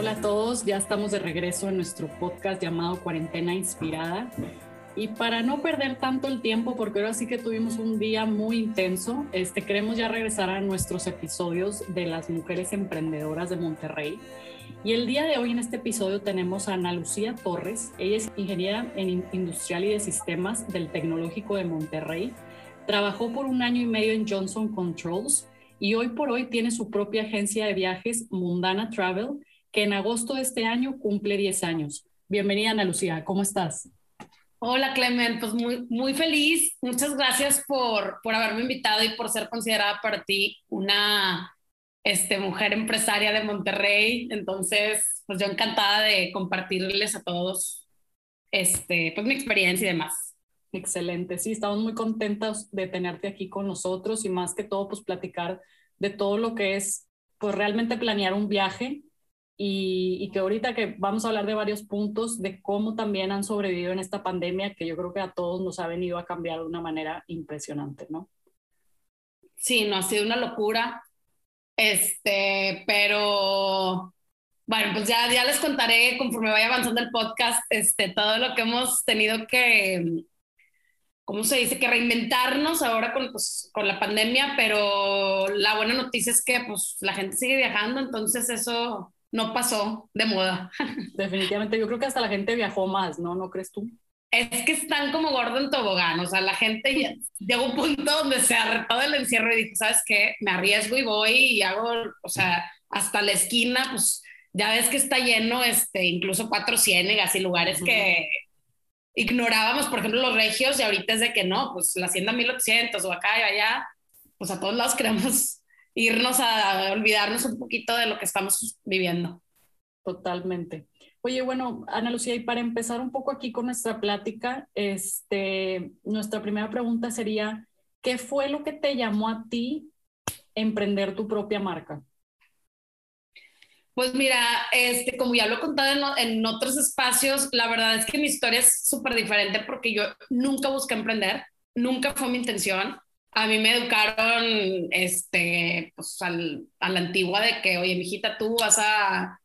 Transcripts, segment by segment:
Hola a todos, ya estamos de regreso en nuestro podcast llamado Cuarentena Inspirada. Y para no perder tanto el tiempo, porque ahora sí que tuvimos un día muy intenso, este, queremos ya regresar a nuestros episodios de las mujeres emprendedoras de Monterrey. Y el día de hoy en este episodio tenemos a Ana Lucía Torres. Ella es ingeniera en industrial y de sistemas del Tecnológico de Monterrey. Trabajó por un año y medio en Johnson Controls y hoy por hoy tiene su propia agencia de viajes Mundana Travel que en agosto de este año cumple 10 años. Bienvenida, Ana Lucía, ¿cómo estás? Hola, Clement, pues muy, muy feliz. Muchas gracias por, por haberme invitado y por ser considerada para ti una este, mujer empresaria de Monterrey. Entonces, pues yo encantada de compartirles a todos este, pues mi experiencia y demás. Excelente, sí, estamos muy contentos de tenerte aquí con nosotros y más que todo, pues platicar de todo lo que es, pues realmente planear un viaje y, que ahorita que vamos a hablar de varios puntos de cómo también han sobrevivido en esta pandemia que yo creo que a todos nos ha venido a cambiar de una manera impresionante, ¿no? Sí, no ha sido una locura, este, pero bueno, pues ya, ya les contaré conforme vaya avanzando el podcast, este, todo lo que hemos tenido que, ¿cómo se dice? Que reinventarnos ahora con, pues, con la pandemia, pero la buena noticia es que pues la gente sigue viajando, entonces eso no pasó de moda. Definitivamente, yo creo que hasta la gente viajó más, ¿no? ¿No crees tú? Es que están como gordo en tobogán, o sea, la gente ya, llegó a un punto donde se arrepó del encierro y dijo, ¿sabes qué? Me arriesgo y voy y hago, o sea, hasta la esquina, pues ya ves que está lleno, este, incluso cuatro ciénegas y lugares que ignorábamos, por ejemplo, los regios y ahorita es de que no, pues la hacienda 1800 o acá y allá, pues a todos lados queremos irnos a olvidarnos un poquito de lo que estamos viviendo. Totalmente. Oye, bueno, Ana Lucía, y para empezar un poco aquí con nuestra plática, este, nuestra primera pregunta sería, ¿qué fue lo que te llamó a ti emprender tu propia marca? Pues mira, este, como ya lo he contado en, en otros espacios, la verdad es que mi historia es súper diferente porque yo nunca busqué emprender, nunca fue mi intención a mí me educaron este, pues, al, a la antigua de que, oye, mijita, tú vas a,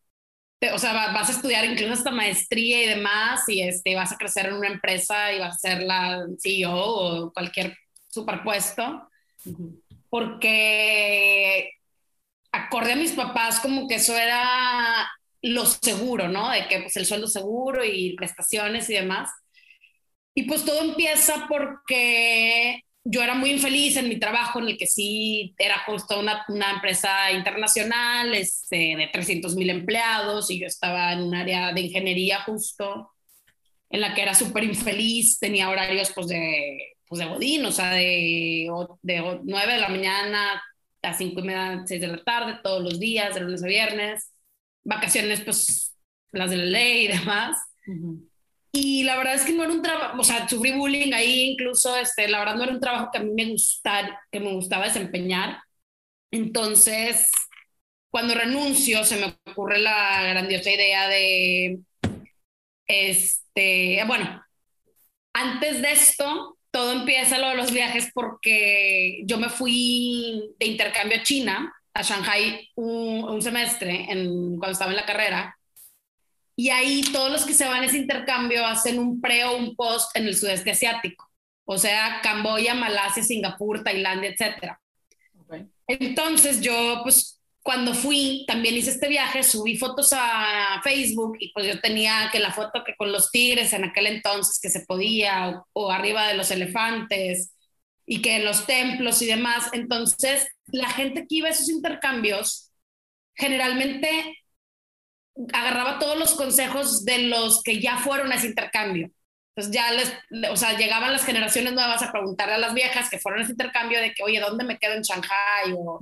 o sea, vas a estudiar incluso hasta maestría y demás, y este, vas a crecer en una empresa y vas a ser la CEO o cualquier superpuesto, porque acorde a mis papás, como que eso era lo seguro, ¿no? De que pues el sueldo seguro y prestaciones y demás. Y pues todo empieza porque yo era muy infeliz en mi trabajo, en el que sí era justo una, una empresa internacional este, de 300 mil empleados y yo estaba en un área de ingeniería justo, en la que era súper infeliz, tenía horarios pues de, pues de godín, o sea, de, de 9 de la mañana a 5 y media, 6 de la tarde, todos los días, de lunes a viernes, vacaciones pues las de la ley y demás. Y la verdad es que no era un trabajo, o sea, sufrí bullying ahí incluso, este, la verdad no era un trabajo que a mí me gustara, que me gustaba desempeñar. Entonces, cuando renuncio, se me ocurre la grandiosa idea de, este, bueno, antes de esto, todo empieza lo de los viajes porque yo me fui de intercambio a China, a Shanghai, un, un semestre en, cuando estaba en la carrera y ahí todos los que se van a ese intercambio hacen un pre o un post en el sudeste asiático, o sea, Camboya, Malasia, Singapur, Tailandia, etc. Entonces yo, pues, cuando fui, también hice este viaje, subí fotos a Facebook y pues yo tenía que la foto que con los tigres en aquel entonces que se podía, o, o arriba de los elefantes, y que en los templos y demás. Entonces, la gente que iba a esos intercambios generalmente agarraba todos los consejos de los que ya fueron a ese intercambio. Entonces ya les, o sea, llegaban las generaciones nuevas a preguntarle a las viejas que fueron a ese intercambio de que, oye, ¿dónde me quedo en Shanghai? O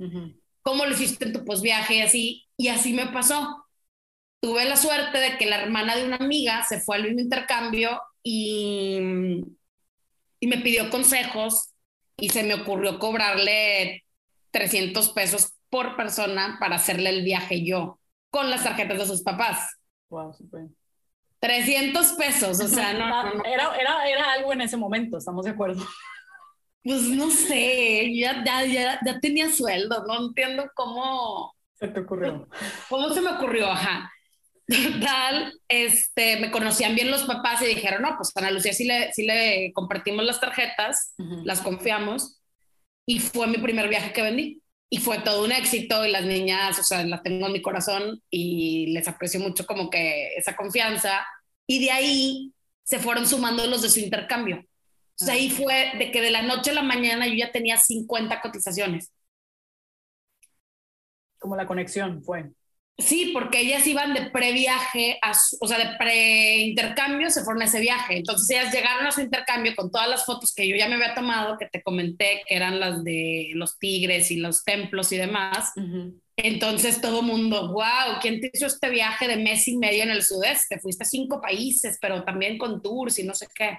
¿cómo lo hiciste en tu posviaje? Y así, y así me pasó. Tuve la suerte de que la hermana de una amiga se fue al mismo intercambio y, y me pidió consejos y se me ocurrió cobrarle 300 pesos por persona para hacerle el viaje yo con las tarjetas de sus papás. Wow, super. 300 pesos, o sea, no, Era, era, era, algo en ese momento, estamos de acuerdo. Pues no sé, ya, ya, ya, ya tenía sueldo, no entiendo cómo... Se te ocurrió. ¿Cómo se me ocurrió? Ajá. Tal, este, me conocían bien los papás y dijeron, no, pues a Ana Lucía sí le, sí le compartimos las tarjetas, las confiamos, y fue mi primer viaje que vendí. Y fue todo un éxito y las niñas, o sea, las tengo en mi corazón y les aprecio mucho como que esa confianza. Y de ahí se fueron sumando los de su intercambio. Sea, ahí ah. fue de que de la noche a la mañana yo ya tenía 50 cotizaciones. Como la conexión fue. Sí, porque ellas iban de previaje, o sea, de pre-intercambio, se fueron a ese viaje. Entonces ellas llegaron a su intercambio con todas las fotos que yo ya me había tomado, que te comenté, que eran las de los tigres y los templos y demás. Entonces todo mundo, wow, ¿quién te hizo este viaje de mes y medio en el sudeste? Fuiste a cinco países, pero también con tours y no sé qué.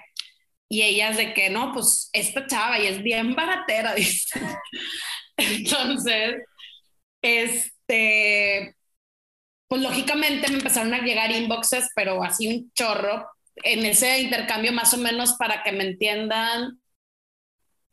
Y ellas de que, no, pues esta chava y es bien baratera, dice. Entonces, este, pues lógicamente me empezaron a llegar inboxes, pero así un chorro. En ese intercambio, más o menos, para que me entiendan,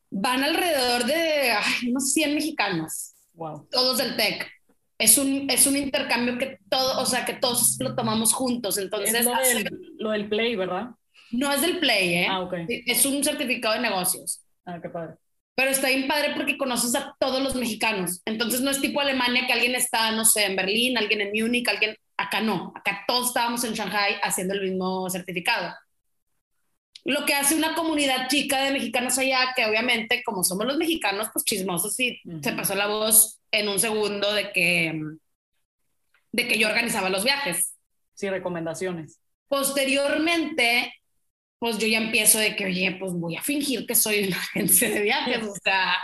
van alrededor de ay, unos 100 mexicanos. Wow. Todos del TEC. Es un, es un intercambio que todo, o sea, que todos lo tomamos juntos. Entonces, es lo, del, lo del Play, ¿verdad? No es del Play, ¿eh? Ah, ok. Es un certificado de negocios. Ah, qué padre pero está bien padre porque conoces a todos los mexicanos. Entonces no es tipo Alemania que alguien está, no sé, en Berlín, alguien en Múnich, alguien acá no. Acá todos estábamos en Shanghai haciendo el mismo certificado. Lo que hace una comunidad chica de mexicanos allá, que obviamente como somos los mexicanos, pues chismosos y se pasó la voz en un segundo de que, de que yo organizaba los viajes. Sí, recomendaciones. Posteriormente, pues yo ya empiezo de que, oye, pues voy a fingir que soy una agencia de viajes, o sea,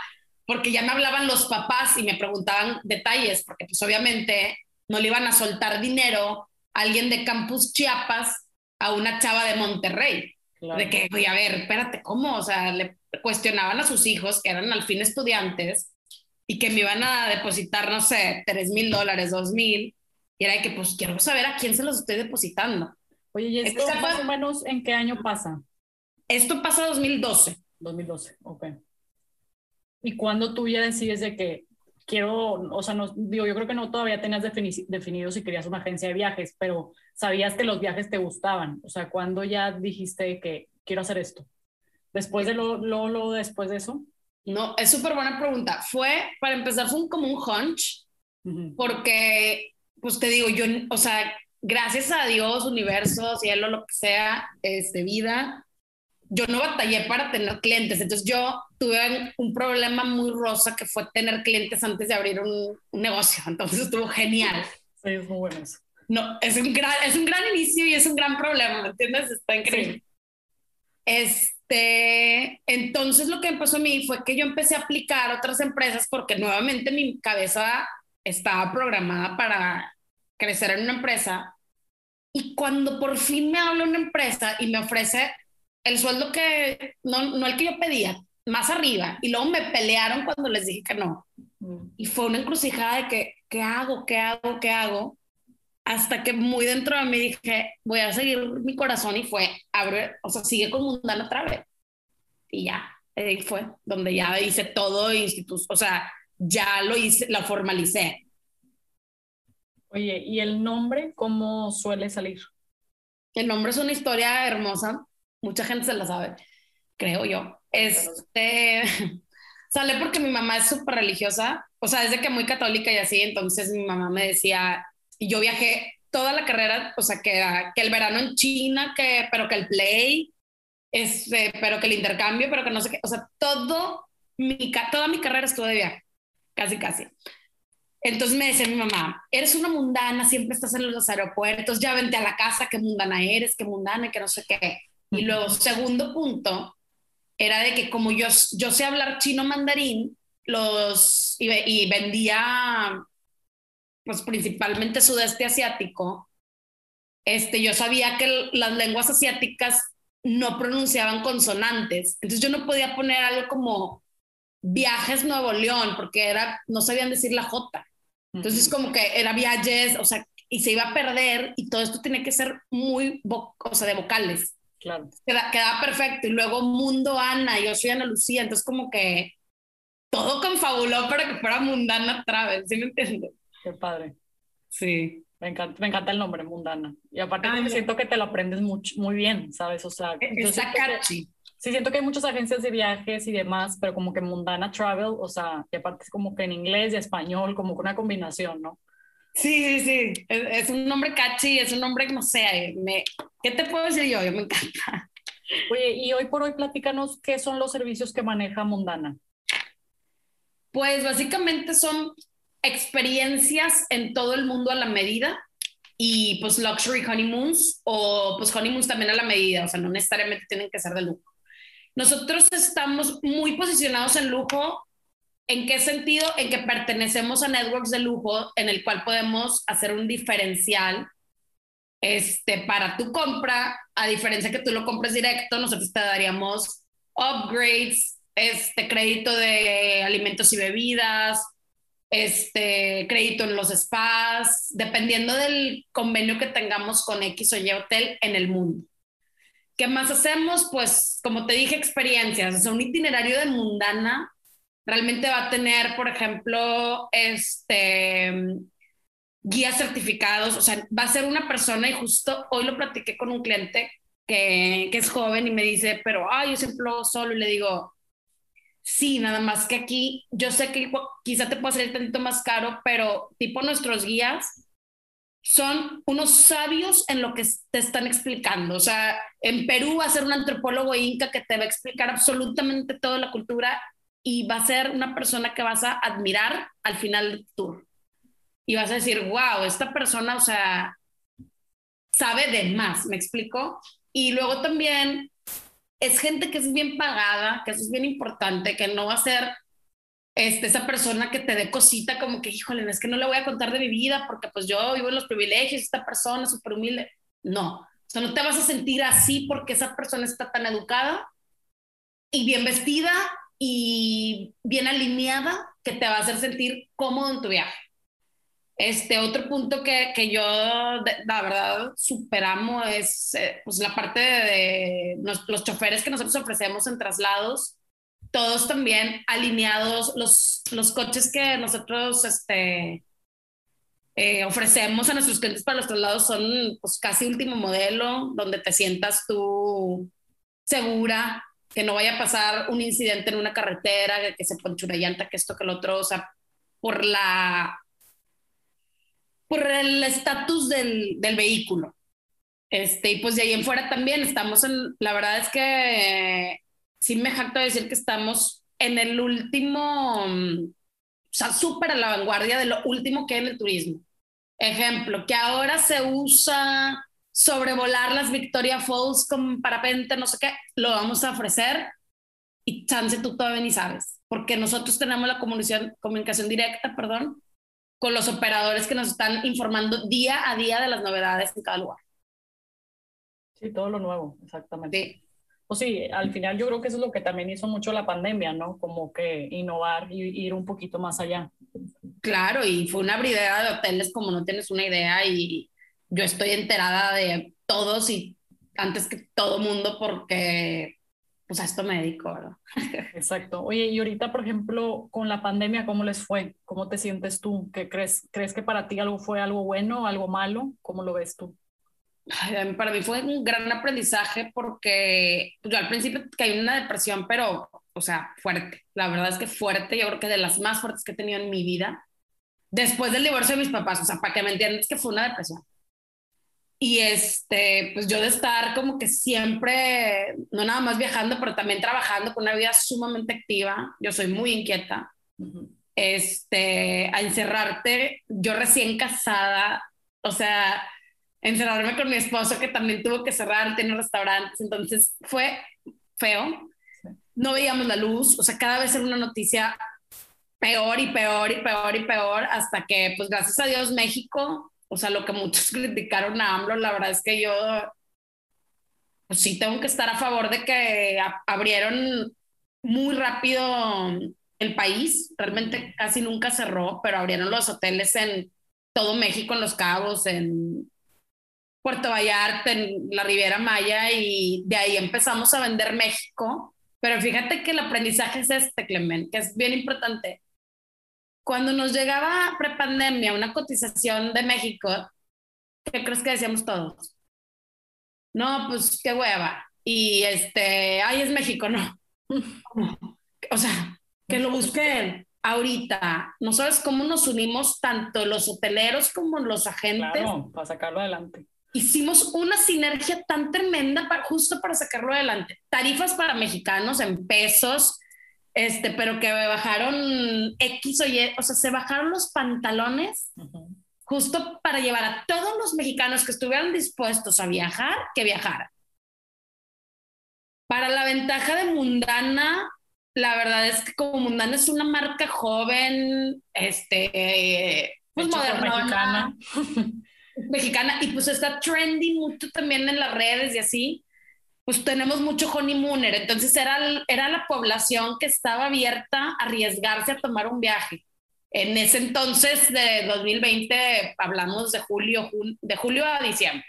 porque ya me hablaban los papás y me preguntaban detalles, porque pues obviamente no le iban a soltar dinero a alguien de Campus Chiapas a una chava de Monterrey. De que, oye, a ver, espérate, ¿cómo? O sea, le cuestionaban a sus hijos, que eran al fin estudiantes, y que me iban a depositar, no sé, tres mil dólares, dos mil, y era de que, pues, quiero saber a quién se los estoy depositando. Oye, ¿y esto más o menos en qué año pasa? Esto pasa 2012. 2012, ok. ¿Y cuándo tú ya decides de que quiero, o sea, no, digo, yo creo que no todavía tenías definido si querías una agencia de viajes, pero sabías que los viajes te gustaban. O sea, ¿cuándo ya dijiste que quiero hacer esto? ¿Después de lo, lo, después de eso? No, es súper buena pregunta. Fue, para empezar, fue como un hunch, porque, pues te digo, yo, o sea, gracias a Dios, universo, cielo, lo que sea, este, vida, yo no batallé para tener clientes. Entonces yo tuve un problema muy rosa que fue tener clientes antes de abrir un, negocio. Entonces estuvo genial. Sí, es muy bueno eso. No, es un, gran, es un gran inicio y es un gran problema, ¿me entiendes? Está increíble. Este, entonces lo que pasó a mí fue que yo empecé a aplicar otras empresas porque nuevamente mi cabeza estaba programada para crecer en una empresa. Y cuando por fin me habla una empresa y me ofrece el sueldo que, no, no el que yo pedía, más arriba, y luego me pelearon cuando les dije que no. Mm. Y fue una encrucijada de que, ¿qué hago? ¿Qué hago? ¿Qué hago? Hasta que muy dentro de mí dije, voy a seguir mi corazón y fue, abre, o sea, sigue con Mundana otra vez. Y ya, ahí fue donde ya hice todo, instituto, o sea, ya lo hice, lo formalicé. Oye, ¿y el nombre cómo suele salir? El nombre es una historia hermosa, mucha gente se la sabe, creo yo. Este sale porque mi mamá es súper religiosa, o sea, desde que muy católica y así, entonces mi mamá me decía, y yo viajé toda la carrera, o sea, que, que el verano en China, que, pero que el play, este, pero que el intercambio, pero que no sé qué, o sea, todo mi, toda mi carrera estuvo de viaje, casi, casi. Entonces me decía mi mamá, eres una mundana, siempre estás en los aeropuertos, ya vente a la casa, qué mundana eres, qué mundana, que no sé qué. Y luego, segundo punto, era de que como yo, yo sé hablar chino mandarín, los, y, vendía, pues principalmente sudeste asiático, este, yo sabía que las lenguas asiáticas no pronunciaban consonantes. Entonces yo no podía poner algo como viajes Nuevo León, porque era, no sabían decir la J. Entonces, como que era viajes, o sea, y se iba a perder y todo esto tiene que ser muy, o sea, de vocales. Claro. Queda, quedaba perfecto. Y luego Mundo Ana, yo soy Ana Lucía, entonces como que todo confabuló para que fuera Mundana Travel, ¿sí me entiendes? Qué padre. Sí. Me encanta, me encanta el nombre, Mundana. Y aparte siento que te lo aprendes muy, muy bien, ¿sabes? O sea, está catchy. Sí, siento que hay muchas agencias de viajes y demás, pero como que Mundana Travel, o sea, y aparte es como que en inglés y español, como que una combinación, ¿no? Sí, sí, sí. Es, un nombre catchy, es un nombre que no sé, me, ¿qué te puedo decir yo? Yo me encanta. Oye, y hoy por hoy platícanos qué son los servicios que maneja Mundana. Pues básicamente son experiencias en todo el mundo a la medida y pues luxury honeymoons o pues honeymoons también a la medida, o sea, no necesariamente tienen que ser de lujo. Nosotros estamos muy posicionados en lujo. ¿En qué sentido? En que pertenecemos a networks de lujo en el cual podemos hacer un diferencial este, para tu compra, a diferencia que tú lo compres directo, nosotros te daríamos upgrades, este crédito de alimentos y bebidas, este crédito en los spas, dependiendo del convenio que tengamos con X o Y hotel en el mundo. ¿Qué más hacemos? Pues, como te dije, experiencias. O un itinerario de mundana realmente va a tener, por ejemplo, este guías certificados, o sea, va a ser una persona y justo hoy lo platiqué con un cliente que, que es joven y me dice, pero, ay, yo siempre lo solo y le digo, sí, nada más que aquí, yo sé que quizá te pueda salir tantito más caro, pero tipo nuestros guías son unos sabios en lo que te están explicando. O sea, en Perú va a ser un antropólogo inca que te va a explicar absolutamente toda la cultura y va a ser una persona que vas a admirar al final del tour y vas a decir, wow, esta persona, o sea, sabe de más, ¿me explico? Y luego también es gente que es bien pagada, que eso es bien importante, que no va a ser este, esa persona que te dé cosita como que, híjole, es que no le voy a contar de mi vida porque pues yo vivo en los privilegios, esta persona súper humilde. No, o sea, no te vas a sentir así porque esa persona está tan educada y bien vestida y bien alineada que te va a hacer sentir cómodo en tu viaje. Este otro punto que, que yo, la verdad, superamos es eh, pues la parte de, los choferes que nosotros ofrecemos en traslados, todos también alineados, los, los coches que nosotros este, eh, ofrecemos a nuestros clientes para los traslados son pues casi último modelo, donde te sientas tú segura, que no vaya a pasar un incidente en una carretera, que se ponche una llanta, que esto, que lo otro, o sea, por la por el estatus del, del, vehículo. Este, y pues de ahí en fuera también estamos en, la verdad es que sí me jacto de decir que estamos en el último, o sea, súper a la vanguardia de lo último que hay en el turismo. Ejemplo, que ahora se usa sobrevolar las Victoria Falls con parapente, no sé qué, lo vamos a ofrecer y chance tú todavía ni sabes, porque nosotros tenemos la comunicación, comunicación directa, perdón, con los operadores que nos están informando día a día de las novedades en cada lugar. Sí, todo lo nuevo, exactamente. Sí. Pues sí, al final yo creo que eso es lo que también hizo mucho la pandemia, ¿no? Como que innovar y ir un poquito más allá. Claro, y fue una abridera de hoteles como no tienes una idea y yo estoy enterada de todos y antes que todo mundo porque pues a esto me dedico, ¿verdad? Exacto. Oye, y ahorita, por ejemplo, con la pandemia, ¿cómo les fue? ¿Cómo te sientes tú? ¿Qué crees? ¿Crees que para ti algo fue algo bueno, algo malo? ¿Cómo lo ves tú? Para mí fue un gran aprendizaje porque pues, yo al principio caí en una depresión, pero, o sea, fuerte. La verdad es que fuerte, yo creo que de las más fuertes que he tenido en mi vida. Después del divorcio de mis papás, o sea, para que me entiendas que fue una depresión. Y este, pues yo de estar como que siempre, no nada más viajando, pero también trabajando con una vida sumamente activa. Yo soy muy inquieta. Este, a encerrarte, yo recién casada, o sea, encerrarme con mi esposo que también tuvo que cerrar, tiene restaurantes, entonces fue feo. No veíamos la luz, o sea, cada vez era una noticia peor y peor y peor y peor, hasta que, pues gracias a Dios, México o sea, lo que muchos criticaron a AMLO, la verdad es que yo, pues sí tengo que estar a favor de que abrieron muy rápido el país, realmente casi nunca cerró, pero abrieron los hoteles en todo México, en Los Cabos, en Puerto Vallarta, en la Riviera Maya, y de ahí empezamos a vender México. Pero fíjate que el aprendizaje es este, Clement, que es bien importante cuando nos llegaba prepandemia una cotización de México, ¿qué crees que decíamos todos? No, pues qué hueva. Y este, ay, es México, no. O sea, que lo busquen ahorita. No sabes cómo nos unimos tanto los hoteleros como los agentes. Claro, para sacarlo adelante. Hicimos una sinergia tan tremenda para, justo para sacarlo adelante. Tarifas para mexicanos en pesos, este, pero que bajaron X o Y, o sea, se bajaron los pantalones justo para llevar a todos los mexicanos que estuvieran dispuestos a viajar, que viajaran. Para la ventaja de Mundana, la verdad es que como Mundana es una marca joven, este, pues moderna, mexicana. y pues está trending mucho también en las redes y así, pues tenemos mucho honeymooner, entonces era, era la población que estaba abierta a arriesgarse a tomar un viaje. En ese entonces de 2020 hablamos de julio, de julio a diciembre.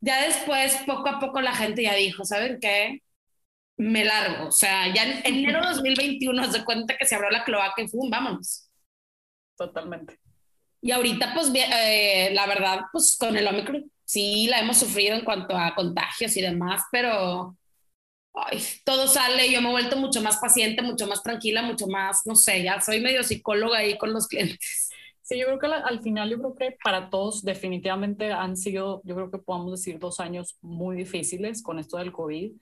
Ya después, poco a poco la gente ya dijo, ¿saben qué? Me largo. O sea, ya en enero de 2021 se cuenta que se abrió la cloaca y ¡fum! Vámonos. Totalmente. Y ahorita, pues, eh, la verdad, pues con el Omicron sí la hemos sufrido en cuanto a contagios y demás, pero todo sale, yo me he vuelto mucho más paciente, mucho más tranquila, mucho más, no sé, ya soy medio psicóloga ahí con los clientes. Sí, yo creo que al final, yo creo que para todos definitivamente han sido, yo creo que podemos decir dos años muy difíciles con esto del COVID,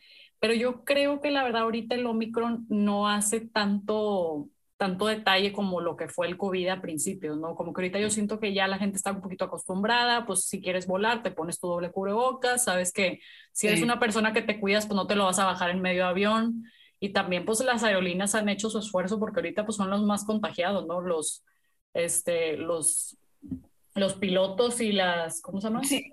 pero yo creo que la verdad ahorita el Omicron no hace tanto, tanto detalle como lo que fue el COVID a principios, ¿no? Como que ahorita yo siento que ya la gente está un poquito acostumbrada, pues si quieres volar, te pones tu doble cubrebocas, sabes que si eres una persona que te cuidas, pues no te lo vas a bajar en medio avión. Y también pues las aerolíneas han hecho su esfuerzo porque ahorita pues son los más contagiados, ¿no? Los, este, los los pilotos y las, ¿cómo se llama? Sí,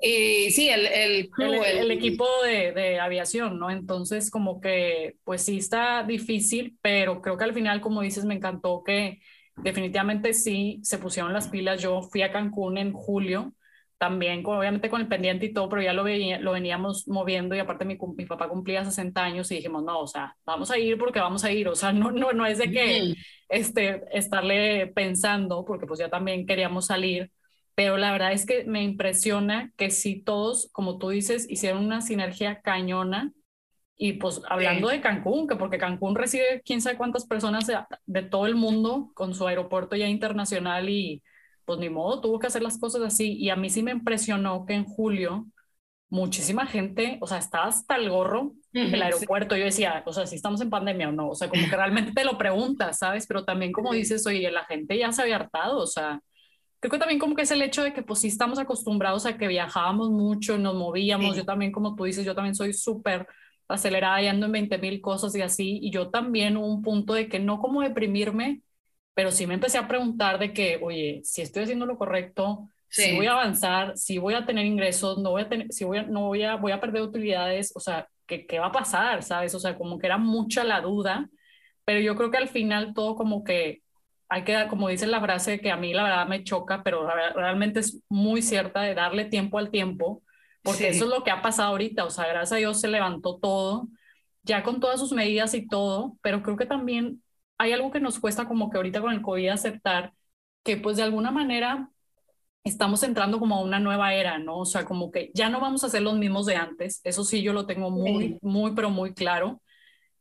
sí el, el, el, equipo de, de, aviación, ¿no? Entonces, como que, pues sí está difícil, pero creo que al final, como dices, me encantó que definitivamente sí se pusieron las pilas. Yo fui a Cancún en julio, también obviamente con el pendiente y todo, pero ya lo, veía, lo veníamos moviendo y aparte mi, mi papá cumplía 60 años y dijimos, no, o sea, vamos a ir porque vamos a ir, o sea, no, no, no es de que este, estarle pensando, porque pues ya también queríamos salir pero la verdad es que me impresiona que si todos, como tú dices, hicieron una sinergia cañona, y pues hablando de Cancún, que porque Cancún recibe quién sabe cuántas personas de, todo el mundo con su aeropuerto ya internacional y pues ni modo, tuvo que hacer las cosas así. Y a mí sí me impresionó que en julio muchísima gente, o sea, estaba hasta el gorro del aeropuerto. Yo decía, o sea, si estamos en pandemia o no, o sea, como que realmente te lo preguntas, ¿sabes? Pero también como dices, oye, la gente ya se había hartado, o sea, creo que también como que es el hecho de que pues sí estamos acostumbrados a que viajábamos mucho, nos movíamos, yo también como tú dices, yo también soy súper acelerada y ando en 20 mil cosas y así, y yo también hubo un punto de que no como deprimirme, pero sí me empecé a preguntar de que, oye, si estoy haciendo lo correcto, si voy a avanzar, si voy a tener ingresos, no voy a tener, si voy a, no voy a, voy a perder utilidades, o sea, ¿qué, ¿qué va a pasar? ¿Sabes? O sea, como que era mucha la duda, pero yo creo que al final todo como que hay que, como dice la frase que a mí la verdad me choca, pero realmente es muy cierta de darle tiempo al tiempo, porque eso es lo que ha pasado ahorita, o sea, gracias a Dios se levantó todo, ya con todas sus medidas y todo, pero creo que también hay algo que nos cuesta como que ahorita con el COVID aceptar, que pues de alguna manera estamos entrando como a una nueva era, ¿no? O sea, como que ya no vamos a ser los mismos de antes, eso sí yo lo tengo muy, muy, pero muy claro.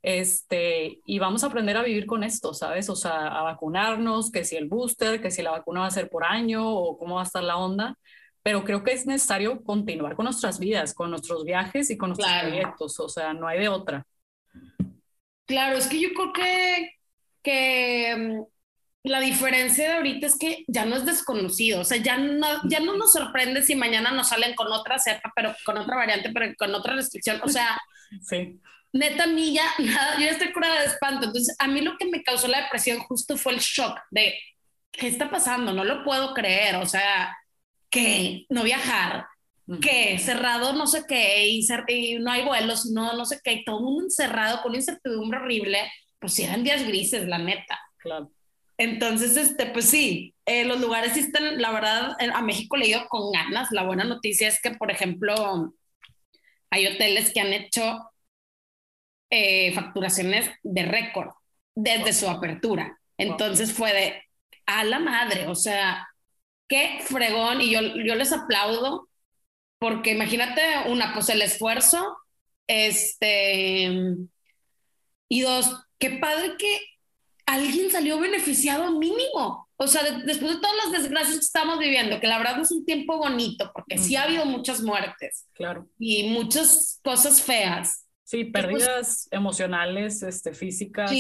Este, y vamos a aprender a vivir con esto, ¿sabes? O sea, a vacunarnos, que si el booster, que si la vacuna va a ser por año o cómo va a estar la onda, pero creo que es necesario continuar con nuestras vidas, con nuestros viajes y con nuestros proyectos, o sea, no hay de otra. Claro, es que yo creo que, que mm, la diferencia de ahorita es que ya no es desconocido, o sea, ya no, ya no nos sorprende si mañana nos salen con otra cepa, pero con otra variante, pero con otra restricción, o sea, sí neta, a mí ya, nada, yo ya estoy curada de espanto. Entonces, a mí lo que me causó la depresión justo fue el shock de, ¿qué está pasando? No lo puedo creer. O sea, que no viajar, que cerrado no sé qué, y, no hay vuelos, no, no sé qué, y todo el mundo encerrado con una incertidumbre horrible, pues eran días grises, la neta. Claro. Entonces, este, pues sí, eh, los lugares están, la verdad, a México le he ido con ganas. La buena noticia es que, por ejemplo, hay hoteles que han hecho eh, facturaciones de récord desde su apertura. Entonces fue de a la madre, o sea, qué fregón y yo, yo les aplaudo porque imagínate una, pues el esfuerzo, este, y dos, qué padre que alguien salió beneficiado mínimo. O sea, después de todas las desgracias que estamos viviendo, que la verdad es un tiempo bonito, porque sí ha habido muchas muertes. Claro. Y muchas cosas feas. Sí, pues pérdidas emocionales, este, físicas,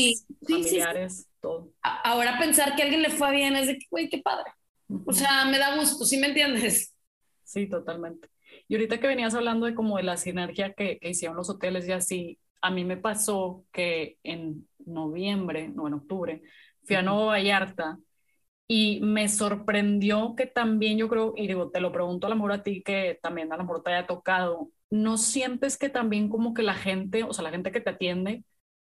familiares, todo. Ahora pensar que a alguien le fue bien es de que, güey, qué padre. O sea, me da gusto, ¿sí me entiendes? Sí, totalmente. Y ahorita que venías hablando de como de la sinergia que, que hicieron los hoteles y así, a mí me pasó que en noviembre, no en octubre, fui a Nueva Vallarta y me sorprendió que también yo creo, y digo, te lo pregunto a lo mejor a ti que también a lo mejor te haya tocado, ¿no sientes que también como que la gente, o sea, la gente que te atiende,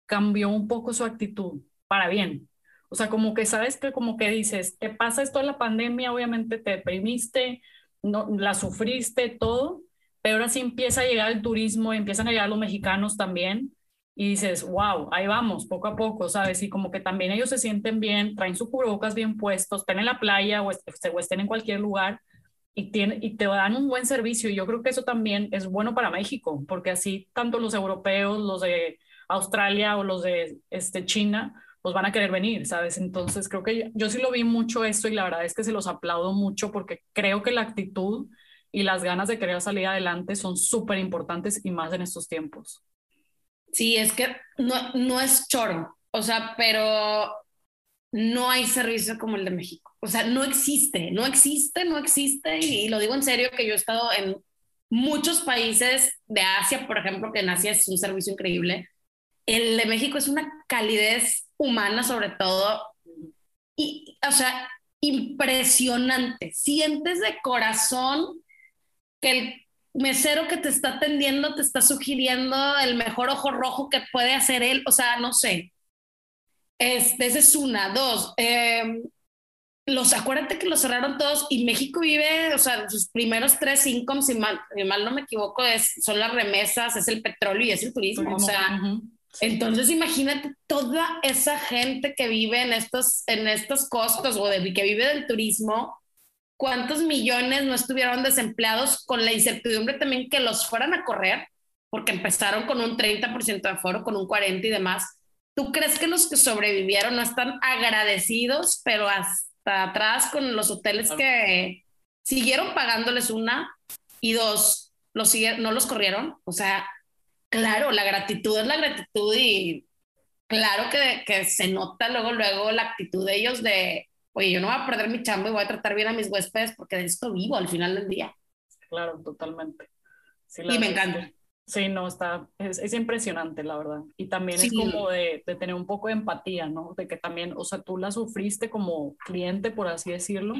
cambió un poco su actitud para bien? O sea, como que sabes que como que dices, te pasa esto en la pandemia, obviamente te deprimiste, no, la sufriste, todo, pero ahora sí empieza a llegar el turismo, empiezan a llegar los mexicanos también, y dices, wow, ahí vamos, poco a poco, ¿sabes? Y como que también ellos se sienten bien, traen sus cubrebocas bien puestos, estén en la playa o, estén en cualquier lugar y, tiene, y te dan un buen servicio. Y yo creo que eso también es bueno para México, porque así tanto los europeos, los de Australia o los de este, China, pues van a querer venir, ¿sabes? Entonces creo que yo, yo sí lo vi mucho esto y la verdad es que se los aplaudo mucho porque creo que la actitud y las ganas de querer salir adelante son súper importantes y más en estos tiempos. Sí, es que no, no es choro, o sea, pero no hay servicio como el de México. O sea, no existe, no existe, no existe. Y, lo digo en serio que yo he estado en muchos países de Asia, por ejemplo, que en Asia es un servicio increíble. El de México es una calidez humana sobre todo. Y, o sea, impresionante. Sientes de corazón que el mesero que te está atendiendo te está sugiriendo el mejor ojo rojo que puede hacer él, o sea, no sé. Este, esa es una. Dos, em, los, acuérdate que los cerraron todos y México vive, o sea, sus primeros tres incomes, si mal, mal no me equivoco, es, son las remesas, es el petróleo y es el turismo. O sea, entonces imagínate toda esa gente que vive en estos, en estos costos o de, que vive del turismo cuántos millones no estuvieron desempleados con la incertidumbre también que los fueran a correr, porque empezaron con un 30% de aforo, con un 40% y demás. ¿Tú crees que los que sobrevivieron no están agradecidos, pero hasta atrás con los hoteles que siguieron pagándoles una y dos, los no los corrieron? O sea, claro, la gratitud es la gratitud y claro que, que se nota luego, luego la actitud de ellos de oye, yo no voy a perder mi chamba y voy a tratar bien a mis huéspedes porque de esto vivo al final del día. Claro, totalmente. y me encanta. Sí, no, está, es, impresionante, la verdad. Y también es como de, de, tener un poco de empatía, ¿no? De que también, o sea, tú la sufriste como cliente, por así decirlo,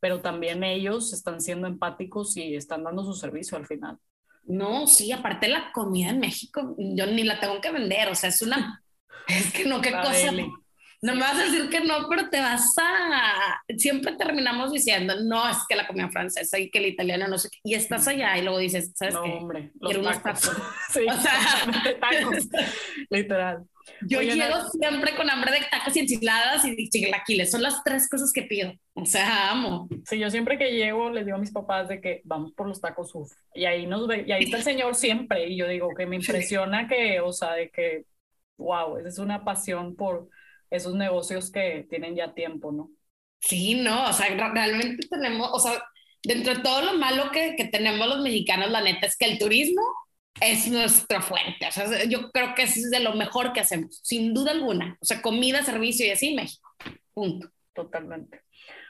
pero también ellos están siendo empáticos y están dando su servicio al final. No, sí, aparte la comida en México, yo ni la tengo que vender, o sea, es una, es que no, qué cosa. No me vas a decir que no, pero te vas a... Siempre terminamos diciendo, no, es que la comida francesa y que la italiana no sé qué. Y estás allá y luego dices, ¿sabes no, hombre, los tacos. sí, o sea, tacos, literal. Yo llego siempre con hambre de tacos y enchiladas y chilaquiles. Son las tres cosas que pido. O sea, amo. Sí, yo siempre que llego les digo a mis papás de que vamos por los tacos uf. Y ahí nos ve, y ahí está el señor siempre. Y yo digo que me impresiona que, o sea, de que, wow, esa es una pasión por esos negocios que tienen ya tiempo, ¿no? Sí, no, o sea, realmente tenemos, o sea, dentro de todo lo malo que, que tenemos los mexicanos, la neta es que el turismo es nuestra fuente. O sea, yo creo que es de lo mejor que hacemos, sin duda alguna. O sea, comida, servicio y así, México. Punto. Totalmente.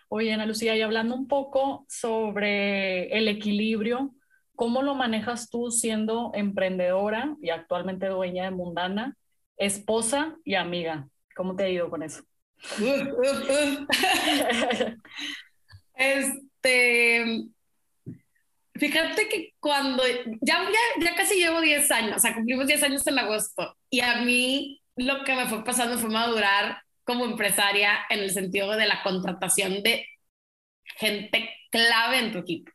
Oye, Ana Lucía, y hablando un poco sobre el equilibrio, ¿cómo lo manejas tú siendo emprendedora y actualmente dueña de Mundana, esposa y amiga? ¿Cómo te ha ido con eso? este, fíjate que cuando ya, ya, ya casi llevo 10 años, o sea, cumplimos 10 años en agosto, y a mí lo que me fue pasando fue madurar como empresaria en el sentido de la contratación de gente clave en tu equipo.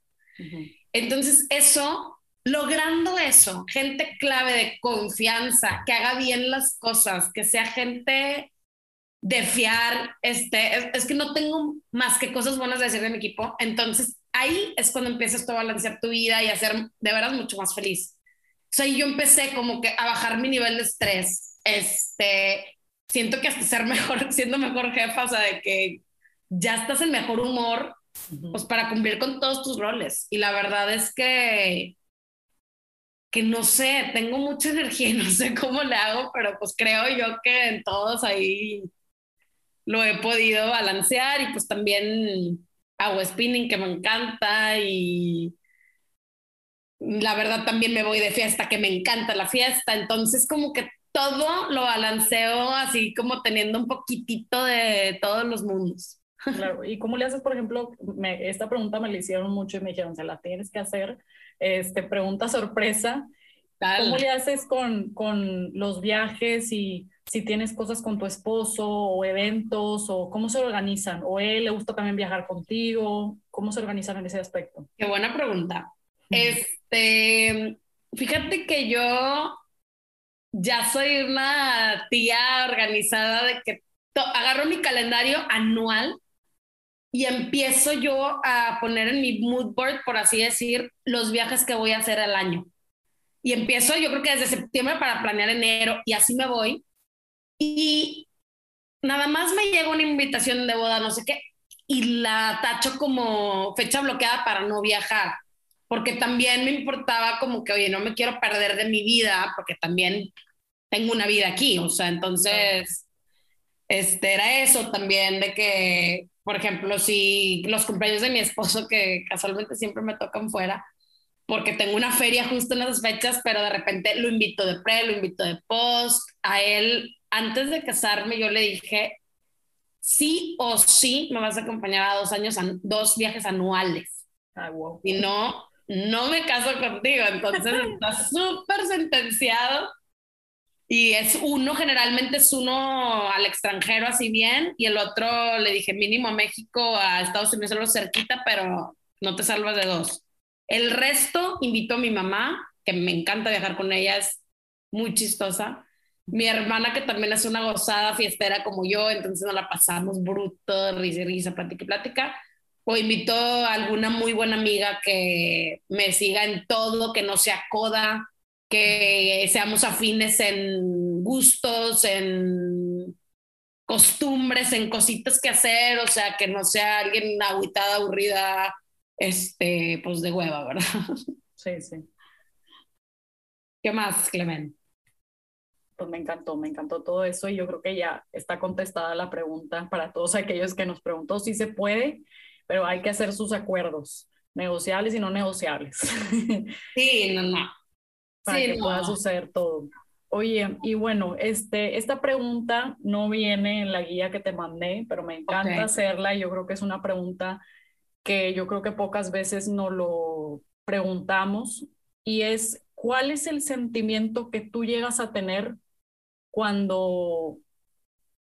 Entonces, eso logrando eso, gente clave de confianza, que haga bien las cosas, que sea gente de fiar, este, es, que no tengo más que cosas buenas de decir de mi equipo, entonces ahí es cuando empiezas tú a balancear tu vida y a ser de verdad mucho más feliz. O sea, yo empecé como que a bajar mi nivel de estrés, este, siento que hasta ser mejor, siendo mejor jefa, o sea, de que ya estás en mejor humor, pues para cumplir con todos tus roles. Y la verdad es que, que no sé, tengo mucha energía y no sé cómo le hago, pero pues creo yo que en todos ahí lo he podido balancear y pues también hago spinning que me encanta y la verdad también me voy de fiesta que me encanta la fiesta, entonces como que todo lo balanceo así como teniendo un poquitito de todos los mundos. Claro, ¿y cómo le haces, por ejemplo, esta pregunta me la hicieron mucho y me dijeron, se la tienes que hacer, este, pregunta sorpresa, ¿cómo le haces con, con los viajes y si tienes cosas con tu esposo o eventos o cómo se organizan? ¿O él le gusta también viajar contigo? ¿Cómo se organizan en ese aspecto? Qué buena pregunta. Este, fíjate que yo ya soy una tía organizada de que agarro mi calendario anual y empiezo yo a poner en mi mood board, por así decir, los viajes que voy a hacer al año. Y empiezo yo creo que desde septiembre para planear enero y así me voy. Y nada más me llega una invitación de boda, no sé qué, y la tacho como fecha bloqueada para no viajar, porque también me importaba como que, oye, no me quiero perder de mi vida, porque también tengo una vida aquí, o sea, entonces, este, era eso también de que por ejemplo, si los cumpleaños de mi esposo, que casualmente siempre me tocan fuera, porque tengo una feria justo en esas fechas, pero de repente lo invito de pre, lo invito de post. A él, antes de casarme, yo le dije, sí o sí me vas a acompañar a dos años, a dos viajes anuales. Ah, wow. Si no, no me caso contigo. Entonces está súper sentenciado y es uno, generalmente es uno al extranjero así bien, y el otro le dije mínimo a México, a Estados Unidos, solo cerquita, pero no te salvas de dos. El resto invito a mi mamá, que me encanta viajar con ella, es muy chistosa. Mi hermana, que también es una gozada fiestera como yo, entonces nos la pasamos bruto, risa y risa, plática y plática. O invito a alguna muy buena amiga que me siga en todo, que no sea coda, que seamos afines en gustos, en costumbres, en cositas que hacer, o sea, que no sea alguien aguitada, aburrida, este, pues de hueva, ¿verdad? Sí, sí. ¿Qué más, Clemen? Pues me encantó, me encantó todo eso y yo creo que ya está contestada la pregunta para todos aquellos que nos preguntó si se puede, pero hay que hacer sus acuerdos, negociables y no negociables. Sí, no, no para que pueda suceder todo. Oye, y bueno, este, esta pregunta no viene en la guía que te mandé, pero me encanta hacerla y yo creo que es una pregunta que yo creo que pocas veces nos lo preguntamos y es, ¿cuál es el sentimiento que tú llegas a tener cuando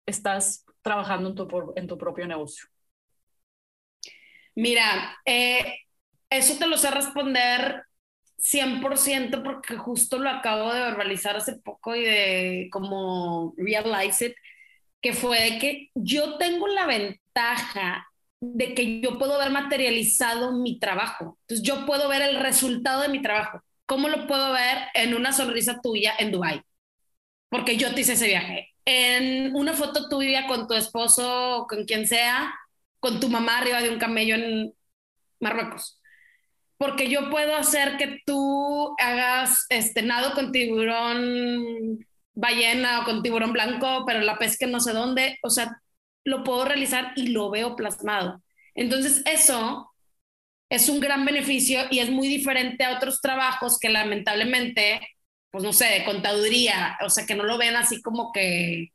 estás trabajando en tu, en tu propio negocio? Mira, eh, eso te lo sé responder 100% porque justo lo acabo de verbalizar hace poco y de como realize it, que fue que yo tengo la ventaja de que yo puedo ver materializado mi trabajo. Entonces yo puedo ver el resultado de mi trabajo. ¿Cómo lo puedo ver en una sonrisa tuya en Dubai? Porque yo te hice ese viaje. En una foto tuya con tu esposo con quien sea, con tu mamá arriba de un camello en Marruecos porque yo puedo hacer que tú hagas este nado con tiburón ballena o con tiburón blanco, pero la pesca no sé dónde, o sea, lo puedo realizar y lo veo plasmado. Entonces, eso es un gran beneficio y es muy diferente a otros trabajos que lamentablemente, pues no sé, de contaduría, o sea, que no lo ven así como que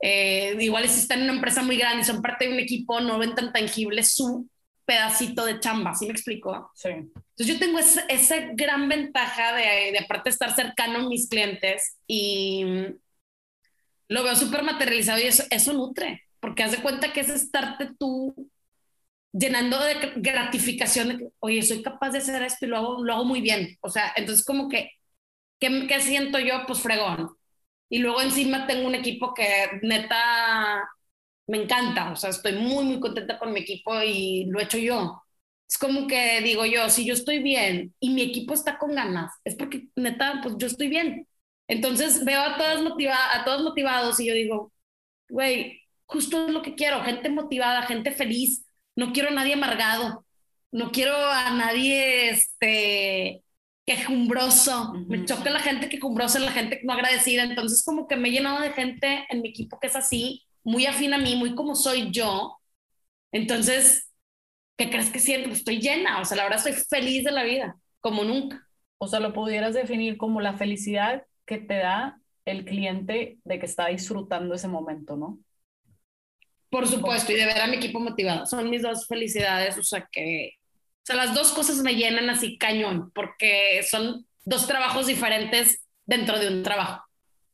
eh, igual si están en una empresa muy grande y son parte de un equipo, no ven tan tangible su pedacito de chamba, ¿sí me explico? Sí. Entonces yo tengo esa, gran ventaja de, de aparte estar cercano a mis clientes y lo veo súper materializado y eso, eso nutre, porque haz de cuenta que es estarte tú llenando de gratificación de que, oye, soy capaz de hacer esto y lo hago, lo hago muy bien. O sea, entonces como que, ¿qué, ¿qué siento yo? Pues fregón. y luego encima tengo un equipo que neta me encanta, o sea, estoy muy, muy contenta con mi equipo y lo he hecho yo. Es como que digo yo, si yo estoy bien y mi equipo está con ganas, es porque neta, pues yo estoy bien. Entonces veo a todos, motiva a todos motivados y yo digo, güey, justo es lo que quiero, gente motivada, gente feliz, no quiero a nadie amargado, no quiero a nadie este, quejumbroso, me choca la gente quejumbrosa, la gente no agradecida, entonces como que me he llenado de gente en mi equipo que es así, muy afín a mí, muy como soy yo, entonces, ¿qué crees que siento? Pues estoy llena, o sea, la verdad estoy feliz de la vida, como nunca. O sea, lo pudieras definir como la felicidad que te da el cliente de que está disfrutando ese momento, ¿no? Por supuesto, y de ver a mi equipo motivado. Son mis dos felicidades, o sea que, o sea, las dos cosas me llenan así cañón, porque son dos trabajos diferentes dentro de un trabajo.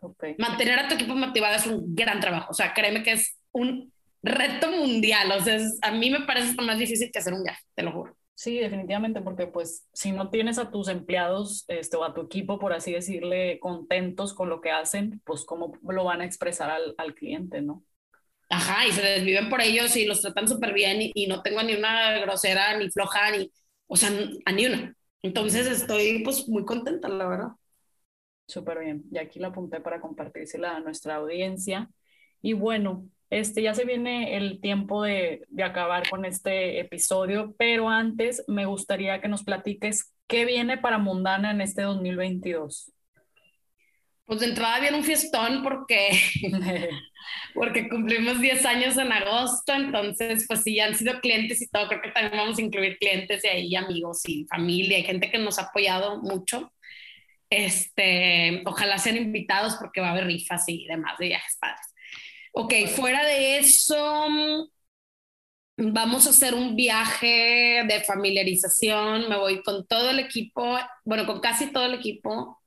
Okay. Mantener a tu equipo motivado es un gran trabajo, o sea, créeme que es un reto mundial, o sea, a mí me parece más difícil que hacer un viaje, te lo juro. Sí, definitivamente, porque pues si no tienes a tus empleados este, o a tu equipo, por así decirle, contentos con lo que hacen, pues cómo lo van a expresar al, al cliente, ¿no? Ajá, y se desviven por ellos y los tratan súper bien y, no tengo ni una grosera, ni floja, ni, o sea, a ni una. Entonces estoy pues muy contenta, la verdad. Súper bien, y aquí lo apunté para compartírsela a nuestra audiencia. Y bueno, este, ya se viene el tiempo de, de, acabar con este episodio, pero antes me gustaría que nos platiques qué viene para Mundana en este 2022. Pues de entrada viene un fiestón porque, porque cumplimos 10 años en agosto, entonces pues sí, han sido clientes y todo, creo que también vamos a incluir clientes y ahí amigos y familia, hay gente que nos ha apoyado mucho. Este, ojalá sean invitados porque va a haber rifas y demás de viajes padres. Ok, fuera de eso, vamos a hacer un viaje de familiarización. Me voy con todo el equipo, bueno, con casi todo el equipo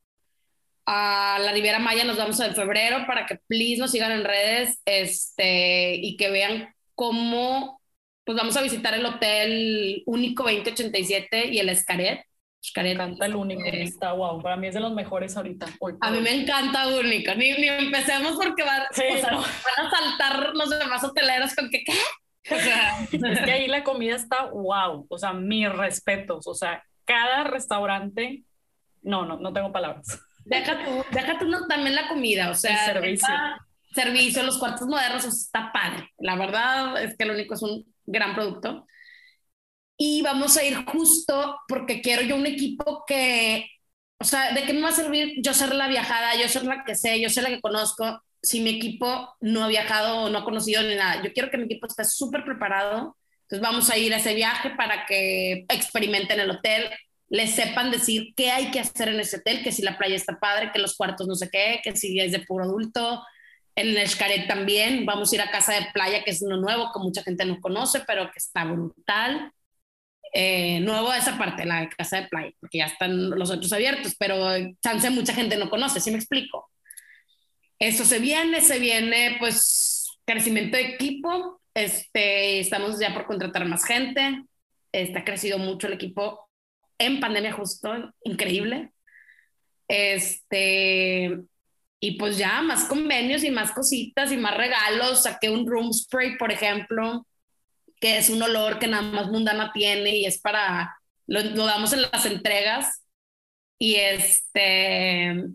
a la Riviera Maya. Nos vamos en febrero para que please nos sigan en redes este, y que vean cómo pues vamos a visitar el hotel Único 2087 y el Escaret. Me encanta el único, está wow, para mí es de los mejores ahorita. A mí me encanta único, ni, ni empecemos porque van, a saltar los demás hoteleros con que, ¿qué? O sea, es que ahí la comida está wow, o sea, mis respetos, o sea, cada restaurante, no, no, no tengo palabras. Deja tú, deja tú también la comida, o sea, el servicio. servicio, los cuartos modernos, está padre. La verdad es que el único es un gran producto y vamos a ir justo porque quiero yo un equipo que, o sea, ¿de qué me va a servir yo ser la viajada, yo ser la que sé, yo ser la que conozco, si mi equipo no ha viajado o no ha conocido ni nada? Yo quiero que mi equipo esté súper preparado. Entonces vamos a ir a ese viaje para que experimenten el hotel, les sepan decir qué hay que hacer en ese hotel, que si la playa está padre, que los cuartos no sé qué, que si es de puro adulto. En el Xcaret también vamos a ir a Casa de Playa, que es uno nuevo que mucha gente no conoce, pero que está brutal eh, nuevo esa parte, la casa de playa, porque ya están los otros abiertos, pero chance mucha gente no conoce, ¿sí me explico? Eso se viene, se viene pues crecimiento de equipo, este, estamos ya por contratar más gente, este, ha crecido mucho el equipo en pandemia justo, increíble. Este, y pues ya más convenios y más cositas y más regalos, saqué un room spray, por ejemplo, que es un olor que nada más Mundana tiene y es para, lo, damos en las entregas y este,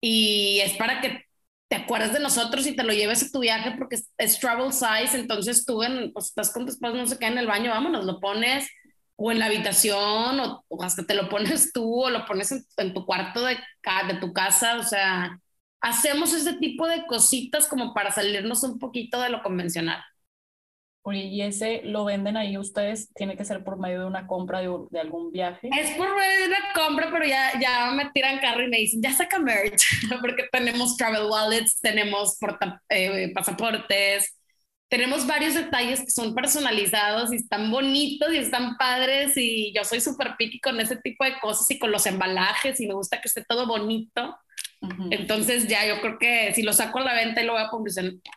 y es para que te acuerdes de nosotros y te lo lleves a tu viaje porque es, travel size, entonces tú en, pues, estás con tu esposo, no sé qué, en el baño, vámonos, lo pones o en la habitación o, hasta te lo pones tú o lo pones en, en, tu cuarto de, de tu casa, o sea, hacemos ese tipo de cositas como para salirnos un poquito de lo convencional. ¿Y ese lo venden ahí ustedes? ¿Tiene que ser por medio de una compra de, de, algún viaje? Es por medio de una compra, pero ya, ya me tiran carro y me dicen, ya saca merch, porque tenemos travel wallets, tenemos eh, pasaportes, tenemos varios detalles que son personalizados y están bonitos y están padres y yo soy súper picky con ese tipo de cosas y con los embalajes y me gusta que esté todo bonito. Entonces ya yo creo que si lo saco a la venta y lo voy a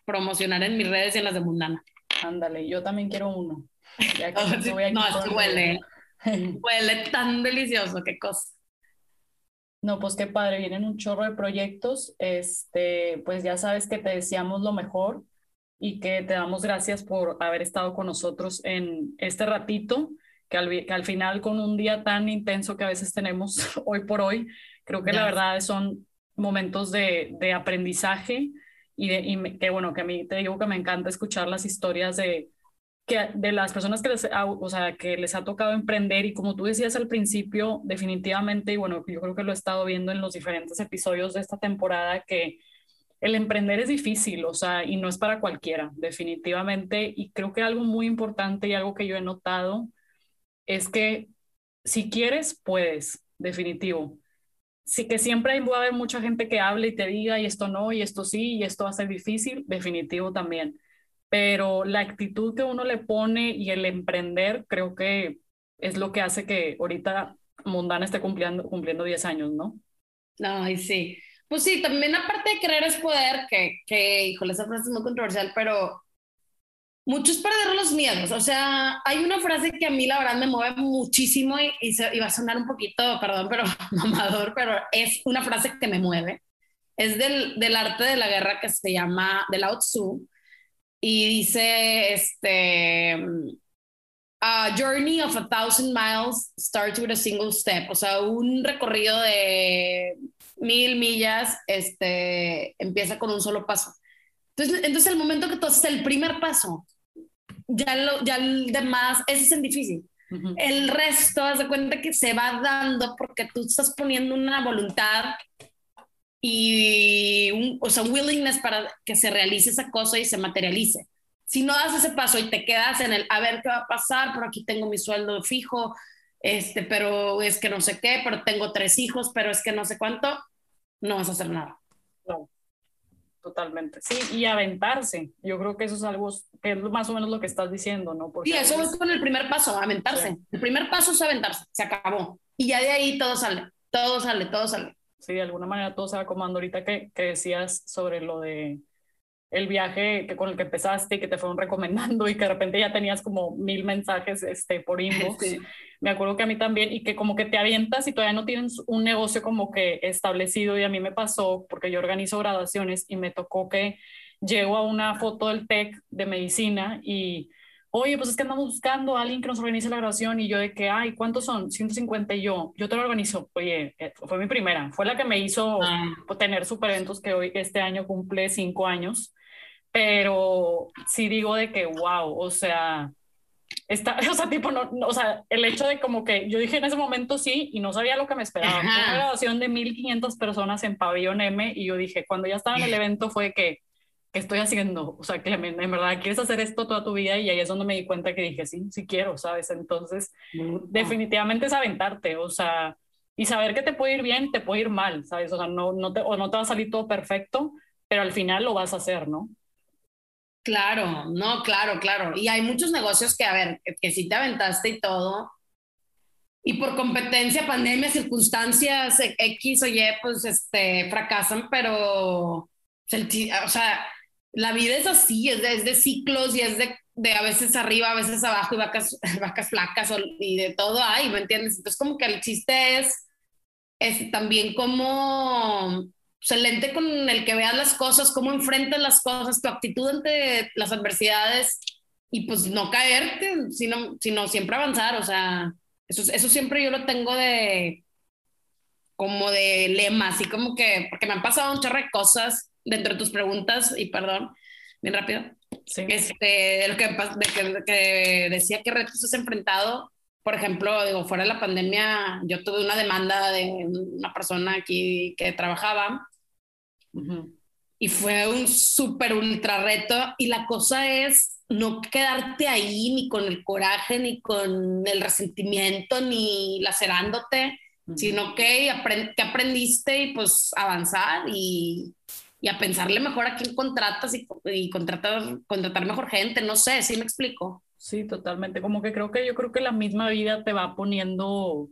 promocionar en mis redes y en las de Mundana. Ándale, yo también quiero uno. no, huele. huele tan delicioso, qué cosa. No, pues qué padre, vienen un chorro de proyectos. Este, pues ya sabes que te deseamos lo mejor y que te damos gracias por haber estado con nosotros en este ratito, que al, que al final con un día tan intenso que a veces tenemos hoy por hoy, creo que la verdad son momentos de, de aprendizaje y, de, que bueno, que a mí te digo que me encanta escuchar las historias de, que de las personas que les, ha, o sea, que les ha tocado emprender y como tú decías al principio, definitivamente, y bueno, yo creo que lo he estado viendo en los diferentes episodios de esta temporada, que el emprender es difícil, o sea, y no es para cualquiera, definitivamente. Y creo que algo muy importante y algo que yo he notado es que si quieres, puedes, definitivo. Sí que siempre va a haber mucha gente que hable y te diga, y esto no, y esto sí, y esto va a ser difícil, definitivo también pero la actitud que uno le pone y el emprender creo que es lo que hace que ahorita Mundana esté cumpliendo, cumpliendo 10 años, ¿no? Ay, sí. Pues sí, también aparte de querer es poder, que, que híjole, esa frase es muy controversial, pero mucho es perder los miedos. O sea, hay una frase que a mí la verdad me mueve muchísimo y, y, va a sonar un poquito, perdón, pero mamador, pero es una frase que me mueve. Es del, del arte de la guerra que se llama, de Lao Tzu, y dice, este, a journey of a thousand miles starts with a single step, o sea, un recorrido de mil millas, este, empieza con un solo paso. Entonces, entonces el momento que tú haces el primer paso, ya, lo, ya el demás, ese es el difícil. El resto, haz de cuenta que se va dando porque tú estás poniendo una voluntad y un, o sea, willingness para que se realice esa cosa y se materialice. Si no das ese paso y te quedas en el, a ver qué va a pasar, pero aquí tengo mi sueldo fijo, este, pero es que no sé qué, pero tengo tres hijos, pero es que no sé cuánto, no vas a hacer nada. Totalmente. Sí, y aventarse. Yo creo que eso es algo que es más o menos lo que estás diciendo, ¿no? Porque sí, eso es con el primer paso, aventarse. El primer paso es aventarse, se acabó. Y ya de ahí todo sale, todo sale, todo sale sí, de alguna manera todo se va acomodando. Ahorita que, que decías sobre lo de el viaje que con el que empezaste y que te fueron recomendando y que de repente ya tenías como mil mensajes este, por inbox. Me acuerdo que a mí también y que como que te avientas y todavía no tienes un negocio como que establecido y a mí me pasó porque yo organizo graduaciones y me tocó que llego a una foto del TEC de medicina y oye, pues es que andamos buscando a alguien que nos organice la grabación y yo de que, ay, ¿cuántos son? 150 y yo, yo te lo organizo. Oye, eh, fue mi primera, fue la que me hizo ah. tener super eventos que hoy, este año cumple cinco años, pero sí digo de que, wow, o sea, está, o sea, tipo, no, o sea, el hecho de como que yo dije en ese momento sí y no sabía lo que me esperaba. Fue una grabación de 1500 personas en Pabellón M y yo dije, cuando ya estaba en el evento fue que, ¿qué estoy haciendo? O sea, que en verdad quieres hacer esto toda tu vida y ahí es donde me di cuenta que dije, sí, sí quiero, ¿sabes? Entonces, definitivamente es aventarte, o sea, y saber que te puede ir bien, te puede ir mal, ¿sabes? O sea, no, no te, o no te va a salir todo perfecto, pero al final lo vas a hacer, ¿no? Claro, no, claro, claro. Y hay muchos negocios que, a ver, que, sí te aventaste y todo, y por competencia, pandemia, circunstancias X o Y, pues este, fracasan, pero, o sea, la vida es así, es de, de ciclos y es de, de, a veces arriba, a veces abajo y vacas, vacas flacas y de todo hay, ¿me entiendes? Entonces como que el chiste es, es también como pues, el lente con el que veas las cosas, cómo enfrentas las cosas, tu actitud ante las adversidades y pues no caerte, sino, sino siempre avanzar, o sea, eso, eso siempre yo lo tengo de como de lema, así como que, porque me han pasado un chorro de cosas dentro de tus preguntas, y perdón, bien rápido, sí. este, lo que, de que, decía que retos has enfrentado, por ejemplo, digo, fuera de la pandemia, yo tuve una demanda de una persona aquí que trabajaba y fue un súper ultra reto. Y la cosa es no quedarte ahí ni con el coraje, ni con el resentimiento, ni lacerándote, sino que, que aprendiste y pues avanzar y, y a pensarle mejor a quién contratas y, y, contratar, contratar mejor gente, no sé, ¿sí me explico? Sí, totalmente, como que creo que yo creo que la misma vida te va poniendo...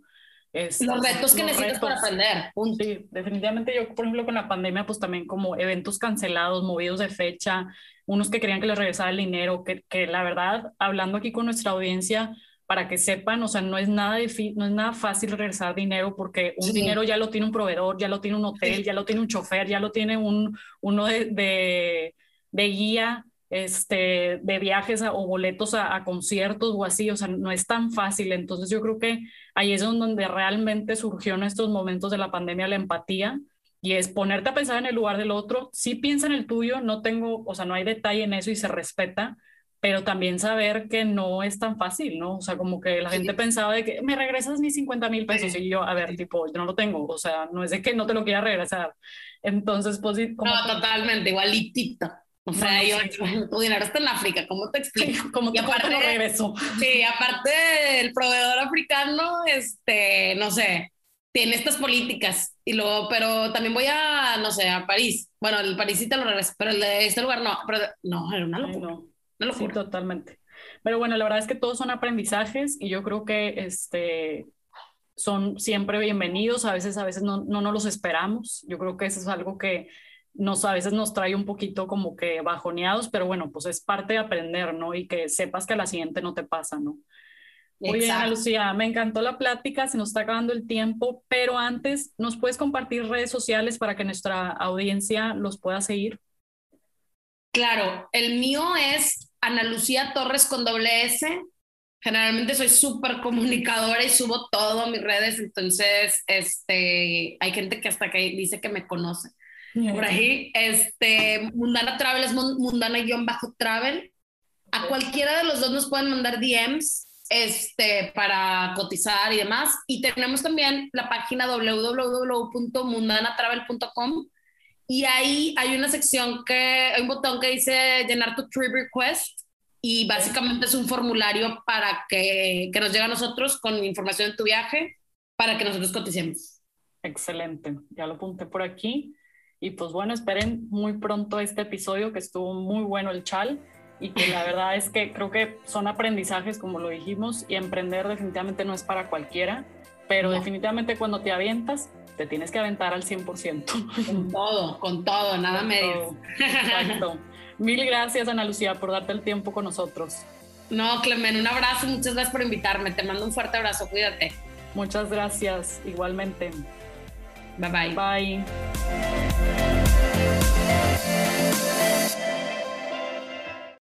los retos que necesitas para aprender. Sí, definitivamente yo, por ejemplo, con la pandemia, pues también como eventos cancelados, movidos de fecha, unos que querían que les regresara el dinero, que, que la verdad, hablando aquí con nuestra audiencia, para que sepan, o sea, no es nada, no es nada fácil regresar dinero porque un dinero ya lo tiene un proveedor, ya lo tiene un hotel, ya lo tiene un chofer, ya lo tiene un, uno de, de, de guía este, de viajes o boletos a, conciertos o así, o sea, no es tan fácil. Entonces yo creo que ahí es donde realmente surgió en estos momentos de la pandemia la empatía y es ponerte a pensar en el lugar del otro. Sí piensa en el tuyo, no tengo, o sea, no hay detalle en eso y se respeta, pero también saber que no es tan fácil, ¿no? O sea, como que la gente pensaba de que me regresas mis 50 mil pesos y yo, a ver, tipo, yo no lo tengo, o sea, no es de que no te lo quiera regresar. Entonces, pues... Como no, totalmente, igualitito. O sea, yo, tu dinero está en África, ¿cómo te explico? ¿Cómo te aparte, lo regreso? Sí, aparte el proveedor africano, este, no sé, tiene estas políticas y luego, pero también voy a, no sé, a París. Bueno, el París sí te lo regreso, pero el de este lugar no, pero no, era una locura. Una locura. Sí, totalmente. Pero bueno, la verdad es que todos son aprendizajes y yo creo que este, son siempre bienvenidos, a veces, a veces no, no, no los esperamos. Yo creo que eso es algo que nos a veces nos trae un poquito como que bajoneados, pero bueno, pues es parte de aprender, ¿no? Y que sepas que a la siguiente no te pasa, ¿no? Muy bien, Lucía, me encantó la plática, se nos está acabando el tiempo, pero antes, ¿nos puedes compartir redes sociales para que nuestra audiencia los pueda seguir? Claro, el mío es Ana Lucía Torres con doble S. Generalmente soy súper comunicadora y subo todo a mis redes, entonces este, hay gente que hasta que dice que me conoce por ahí. Este, Mundana Travel es Mundana-Travel. A cualquiera de los dos nos pueden mandar DMs este, para cotizar y demás. Y tenemos también la página www.mundanatravel.com y ahí hay una sección que, hay un botón que dice llenar tu trip request y básicamente es un formulario para que, que nos llegue a nosotros con información de tu viaje para que nosotros coticemos. Excelente, ya lo apunté por aquí. Y pues bueno, esperen muy pronto este episodio que estuvo muy bueno el chal y que la verdad es que creo que son aprendizajes como lo dijimos y emprender definitivamente no es para cualquiera, pero definitivamente cuando te avientas te tienes que aventar al 100%. Con todo, con todo, nada medio. Exacto. Mil gracias Ana Lucía por darte el tiempo con nosotros. No, Clemen, un abrazo, muchas gracias por invitarme, te mando un fuerte abrazo, cuídate. Muchas gracias, igualmente. Bye-bye. Bye.